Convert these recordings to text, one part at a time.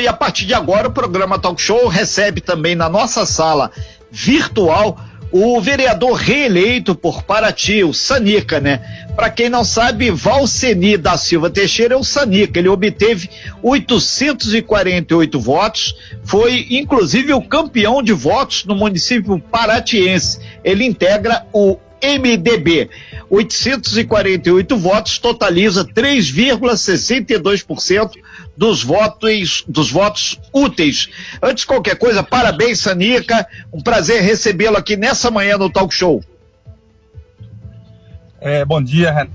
E a partir de agora o programa Talk Show recebe também na nossa sala virtual o vereador reeleito por Paraty, o Sanica, né? Para quem não sabe, Valceni da Silva Teixeira é o Sanica. Ele obteve 848 votos, foi inclusive o campeão de votos no município paratiense. Ele integra o MDB. 848 votos totaliza 3,62% dos votos, dos votos úteis. Antes de qualquer coisa, parabéns, Sanica. Um prazer recebê-lo aqui nessa manhã no Talk Show. É, bom dia,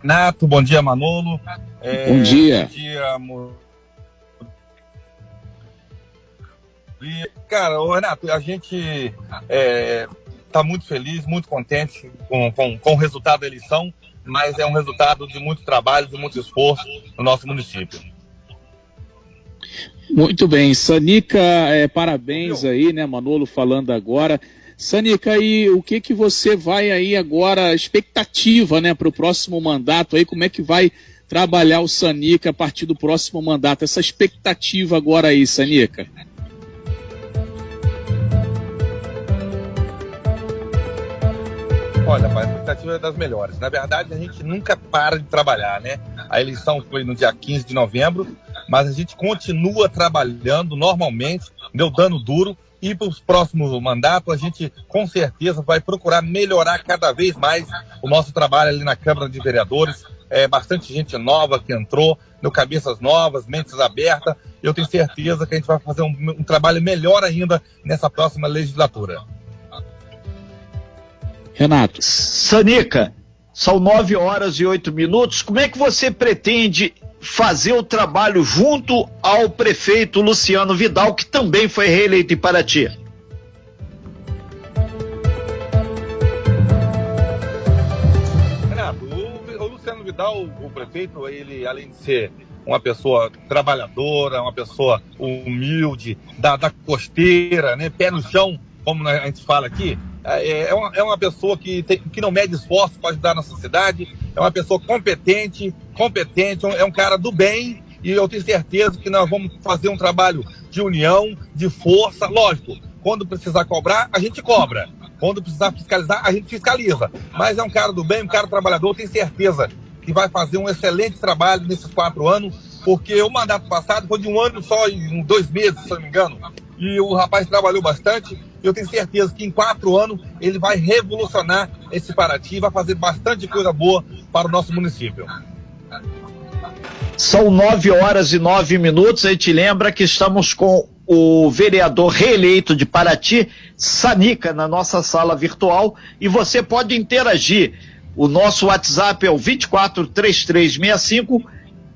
Renato. Bom dia, Manolo. É, bom dia. Bom dia, Cara, Renato, a gente é, está muito feliz, muito contente com, com, com o resultado da eleição, mas é um resultado de muito trabalho, de muito esforço no nosso município. Muito bem, Sanica, é, parabéns aí, né, Manolo falando agora. Sanica, e o que que você vai aí agora, expectativa, né, para o próximo mandato aí, como é que vai trabalhar o Sanica a partir do próximo mandato? Essa expectativa agora aí, Sanica. Olha, a expectativa é das melhores. Na verdade, a gente nunca para de trabalhar, né? A eleição foi no dia 15 de novembro, mas a gente continua trabalhando normalmente, deu dano duro, e para os próximos mandatos, a gente com certeza vai procurar melhorar cada vez mais o nosso trabalho ali na Câmara de Vereadores. É bastante gente nova que entrou, no cabeças novas, mentes abertas. Eu tenho certeza que a gente vai fazer um, um trabalho melhor ainda nessa próxima legislatura. Renato. Sanica, são nove horas e oito minutos. Como é que você pretende fazer o trabalho junto ao prefeito Luciano Vidal, que também foi reeleito em Paraty? Renato, o, Luciano Vidal, o prefeito, ele além de ser uma pessoa trabalhadora, uma pessoa humilde, da, da costeira, né, pé no chão, como a gente fala aqui, é, é, uma, é uma pessoa que, tem, que não mede esforço para ajudar na sociedade, é uma pessoa competente, competente, é um cara do bem e eu tenho certeza que nós vamos fazer um trabalho de união, de força, lógico. Quando precisar cobrar, a gente cobra. Quando precisar fiscalizar, a gente fiscaliza. Mas é um cara do bem, um cara trabalhador, tenho certeza que vai fazer um excelente trabalho nesses quatro anos, porque o mandato passado foi de um ano só, em dois meses, se não me engano. E o rapaz trabalhou bastante eu tenho certeza que em quatro anos ele vai revolucionar esse Paraty, vai fazer bastante coisa boa para o nosso município. São nove horas e nove minutos. A gente lembra que estamos com o vereador reeleito de Paraty, Sanica, na nossa sala virtual. E você pode interagir. O nosso WhatsApp é o 243365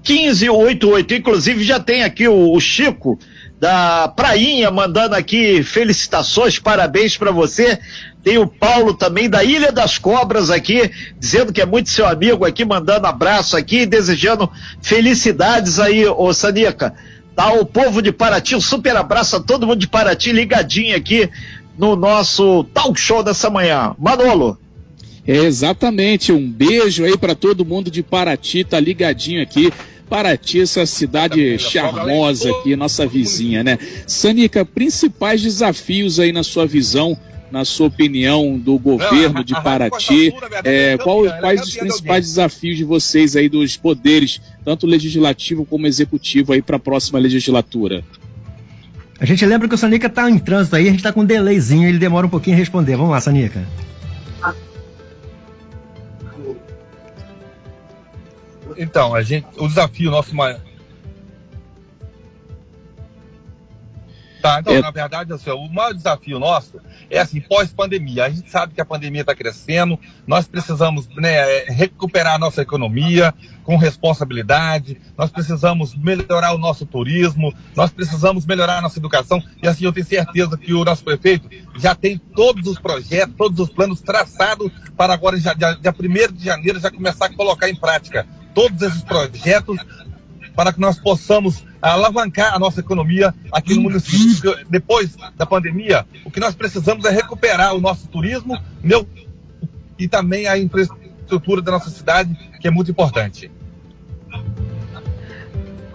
1588. Inclusive já tem aqui o, o Chico da Prainha mandando aqui felicitações, parabéns para você. Tem o Paulo também da Ilha das Cobras aqui, dizendo que é muito seu amigo aqui, mandando abraço aqui, desejando felicidades aí, ô Sanica. Tá o povo de Paraty, um super abraço a todo mundo de Paraty ligadinho aqui no nosso talk show dessa manhã. Manolo. Exatamente, um beijo aí para todo mundo de Paraty, tá ligadinho aqui Paraty, essa cidade charmosa aqui, nossa vizinha, né? Sanica, principais desafios aí na sua visão, na sua opinião, do governo de Paraty? É, qual, quais os principais desafios de vocês aí dos poderes, tanto legislativo como executivo aí para a próxima legislatura? A gente lembra que o Sanica está em trânsito aí, a gente está com um delayzinho, ele demora um pouquinho a responder. Vamos lá, Sanica. Então, a gente, o desafio nosso maior. Tá, então, é... na verdade, assim, o maior desafio nosso é assim, pós-pandemia. A gente sabe que a pandemia está crescendo, nós precisamos né, recuperar a nossa economia com responsabilidade, nós precisamos melhorar o nosso turismo, nós precisamos melhorar a nossa educação, e assim eu tenho certeza que o nosso prefeito já tem todos os projetos, todos os planos traçados para agora, já, dia, dia 1 de janeiro, já começar a colocar em prática todos esses projetos para que nós possamos alavancar a nossa economia aqui no município. Depois da pandemia, o que nós precisamos é recuperar o nosso turismo meu, e também a infraestrutura da nossa cidade, que é muito importante.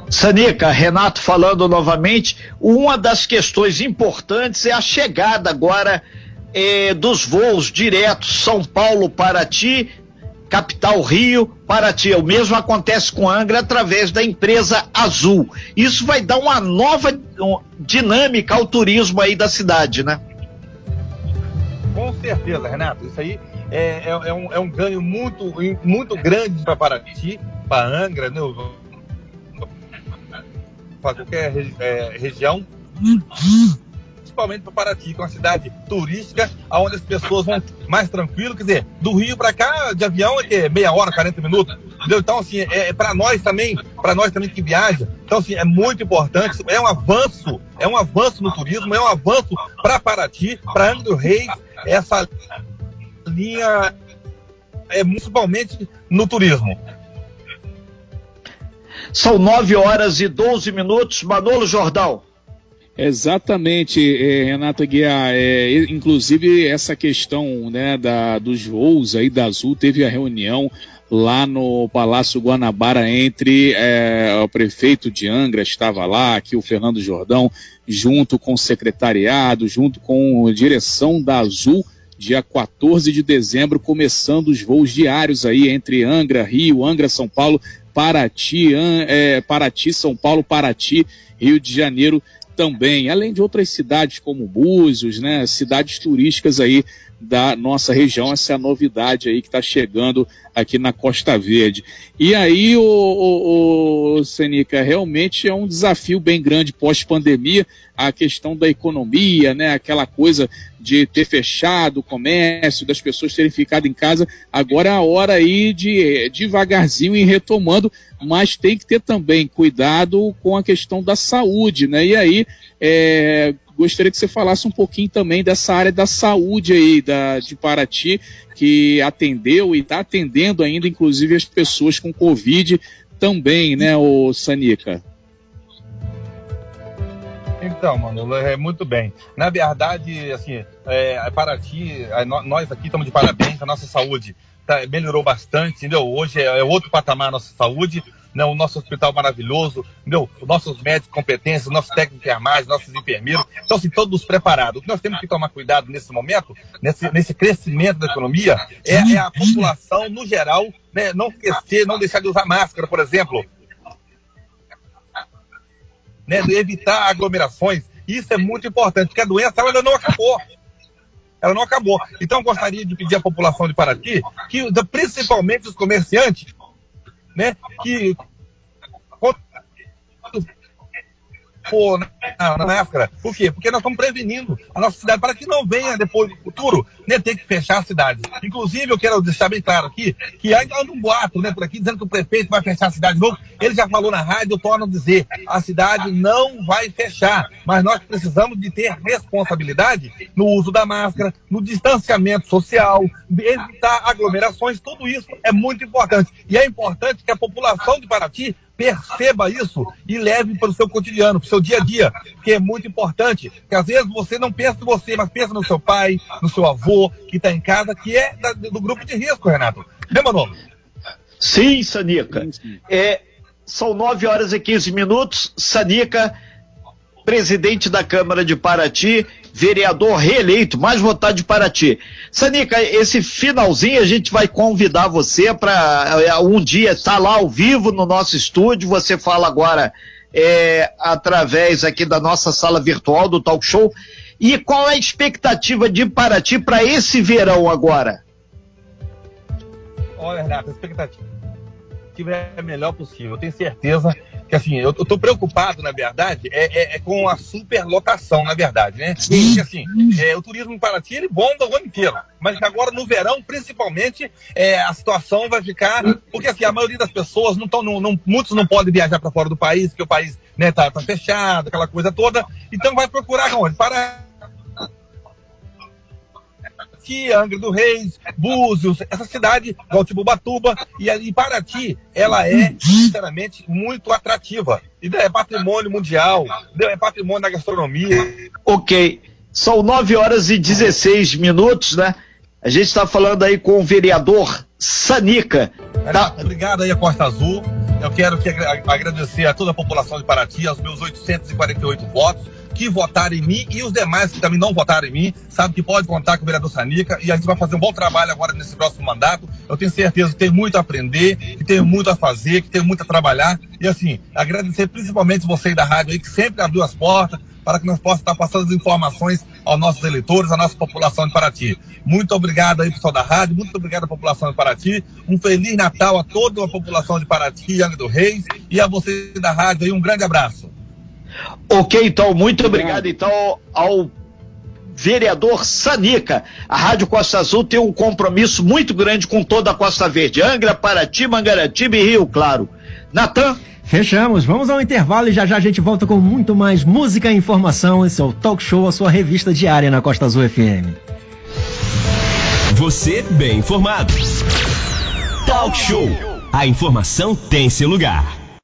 Sanica, Renato falando novamente, uma das questões importantes é a chegada agora eh, dos voos diretos São Paulo Paraty, capital Rio, Paraty. O mesmo acontece com Angra através da empresa Azul. Isso vai dar uma nova dinâmica ao turismo aí da cidade, né? Com certeza, Renato. Isso aí é, é, é, um, é um, ganho muito, muito grande para Paraty, para Angra, né? para qualquer é, região, principalmente para Paraty, que é uma cidade turística, onde as pessoas vão mais tranquilo, quer dizer, do Rio para cá, de avião é meia hora, 40 minutos, entendeu? Então, assim, é, é para nós também, para nós também que viaja, então, assim, é muito importante, é um avanço, é um avanço no turismo, é um avanço para Paraty, para Angra Reis, essa linha, é, principalmente no turismo. São 9 horas e 12 minutos. Manolo Jordão. Exatamente, é, Renata Guiar. É, inclusive, essa questão né, da, dos voos aí da Azul, teve a reunião lá no Palácio Guanabara entre é, o prefeito de Angra, estava lá, aqui o Fernando Jordão, junto com o secretariado, junto com a direção da Azul, dia 14 de dezembro, começando os voos diários aí entre Angra, Rio, Angra, São Paulo, Paraty, é, Paraty, São Paulo, Paraty, Rio de Janeiro também, além de outras cidades como Búzios, né, cidades turísticas aí da nossa região, essa é a novidade aí que está chegando aqui na Costa Verde. E aí, o, o, o Senica, realmente é um desafio bem grande pós-pandemia, a questão da economia, né, aquela coisa de ter fechado o comércio, das pessoas terem ficado em casa, agora é a hora aí de devagarzinho ir retomando, mas tem que ter também cuidado com a questão da saúde, né, e aí, é, gostaria que você falasse um pouquinho também dessa área da saúde aí da, de Paraty, que atendeu e está atendendo ainda, inclusive, as pessoas com Covid também, né, o Sanica? Então, Manolo, é muito bem. Na verdade, assim, é, Paraty, nós aqui estamos de parabéns, a nossa saúde tá, melhorou bastante, entendeu? Hoje é, é outro patamar a nossa saúde né, o nosso hospital maravilhoso, entendeu? os nossos médicos competentes, os nossos técnicos de enfermagem, nossos enfermeiros. Então, assim, todos preparados. O que nós temos que tomar cuidado nesse momento, nesse, nesse crescimento da economia, é, é a população, no geral, né, não esquecer, não deixar de usar máscara, por exemplo. Né, evitar aglomerações. Isso é muito importante, porque a doença ainda não acabou ela não acabou. Então, gostaria de pedir à população de Paraty, que principalmente os comerciantes, né? Que pôr na, na, máscara. Por quê? Porque nós estamos prevenindo a nossa cidade para que não venha depois no futuro né, ter que fechar a cidade. Inclusive, eu quero deixar bem claro aqui que ainda anda um boato né, por aqui dizendo que o prefeito vai fechar a cidade de novo. Ele já falou na rádio, eu torno a dizer, a cidade não vai fechar, mas nós precisamos de ter responsabilidade no uso da máscara, no distanciamento social, evitar aglomerações, tudo isso é muito importante. E é importante que a população de Paraty perceba isso e leve para o seu cotidiano, para o seu dia a dia, que é muito importante. Que às vezes você não pensa em você, mas pensa no seu pai, no seu avô, que está em casa, que é da, do grupo de risco, Renato. Né, Manolo? Sim, Sanica. É, são 9 horas e 15 minutos. Sanica, presidente da Câmara de Paraty, vereador reeleito, mais votado de Paraty. Sanica, esse finalzinho a gente vai convidar você para é, um dia estar tá lá ao vivo no nosso estúdio. Você fala agora é, através aqui da nossa sala virtual do Talk Show. E qual é a expectativa de Paraty para esse verão agora? Olha, Renato, a expectativa é a melhor possível. Eu tenho certeza que assim, eu, estou preocupado, na verdade, é, é, é, com a superlotação, na verdade, né? Porque assim, é, o turismo em Paraty ele bomba o ano inteiro. Mas agora no verão, principalmente, é, a situação vai ficar. Porque assim, a maioria das pessoas não estão. Não, não, muitos não podem viajar para fora do país, porque o país né, tá, tá fechado, aquela coisa toda. Então vai procurar onde? Para Paraty, Angra do Reis, Búzios, essa cidade, Guatibubatuba e ali Paraty, ela é, sinceramente, muito atrativa. E é patrimônio mundial, é patrimônio da gastronomia. Ok. São 9 horas e 16 minutos, né? A gente está falando aí com o vereador Sanica. Tá... Obrigado aí a Costa Azul Eu quero que agradecer a toda a população de Paraty, aos meus 848 votos que votaram em mim e os demais que também não votaram em mim, sabe que pode contar com o vereador Sanica e a gente vai fazer um bom trabalho agora nesse próximo mandato. Eu tenho certeza que tem muito a aprender, que tem muito a fazer, que tem muito a trabalhar. E assim, agradecer principalmente você da rádio aí, que sempre abriu as portas para que nós possamos estar passando as informações aos nossos eleitores, à nossa população de Paraty. Muito obrigado aí, pessoal da rádio, muito obrigado à população de Paraty. Um Feliz Natal a toda a população de Paraty, Angra do Reis, e a você da rádio aí, um grande abraço. Ok, então, muito obrigado então ao vereador Sanica. A Rádio Costa Azul tem um compromisso muito grande com toda a Costa Verde, Angra, Paraty, Mangaratiba e Rio Claro. Natan? Fechamos, vamos ao intervalo e já já a gente volta com muito mais música e informação. Esse é o Talk Show, a sua revista diária na Costa Azul FM. Você bem informado. Talk Show. A informação tem seu lugar.